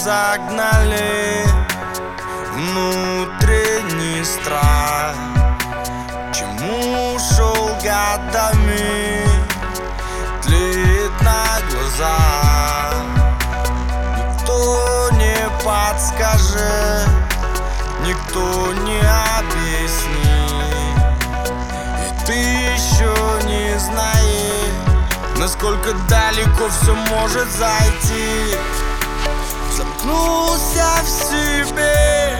загнали Внутренний страх. Чему шел годами Тлеет на глазах. Никто не подскажет Никто не объяснит. И ты еще не знаешь Насколько далеко все может зайти Замкнулся в себе.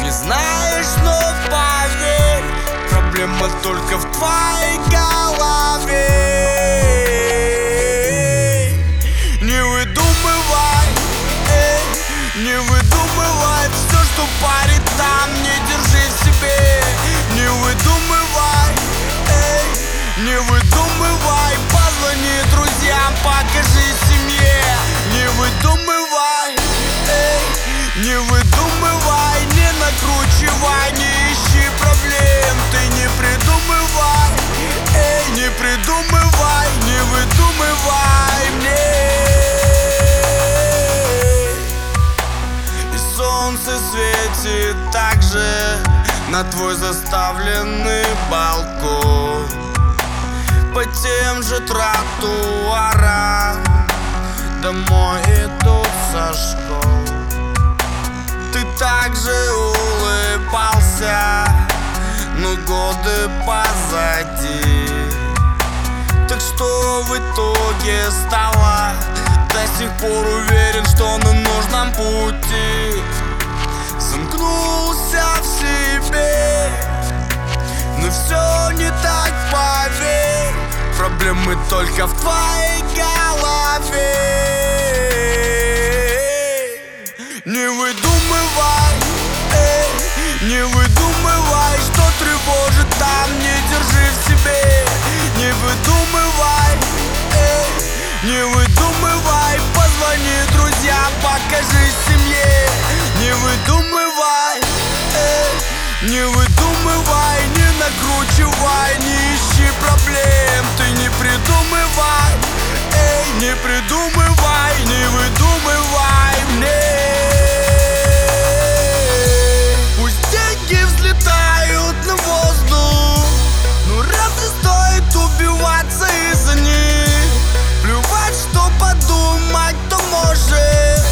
Не знаешь, но поверь Проблема только в твоей голове. Не выдумывай, эй, не выдумывай Все, что парит там, не держи в себе. Не выдумывай, эй, не выдумывай Позвони друзьям, покажи семье Не выдумывай, эй, не выдумывай Не накручивай, не ищи проблем. Ты не придумывай, эй, не придумывай Не выдумывай мне. И солнце светит так же На твой заставленный балкон Тем же тротуарам. Домой идут со школ. Ты также улыбался Но годы позади. Так что в итоге стало До сих пор Проблемы только в твоей голове. Не выдумывай, эй, не выдумывай Что тревожит там, не держи в себе. Не выдумывай, эй, не выдумывай Позвони друзьям, покажи семье. Не выдумывай, эй, не выдумывай Не накручивай, не не придумывай Не выдумывай мне. Пусть деньги взлетают на воздух Но разве стоит убиваться из-за них? Плевать, что подумать, то может.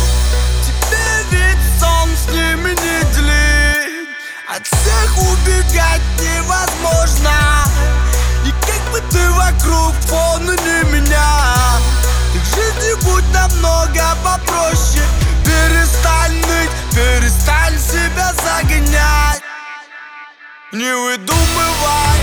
Тебе ведь сон с ними не делить. От всех убегать невозможно. И как бы ты вокруг фона не будь намного попроще. Перестань ныть, перестань себя загонять. Не выдумывай,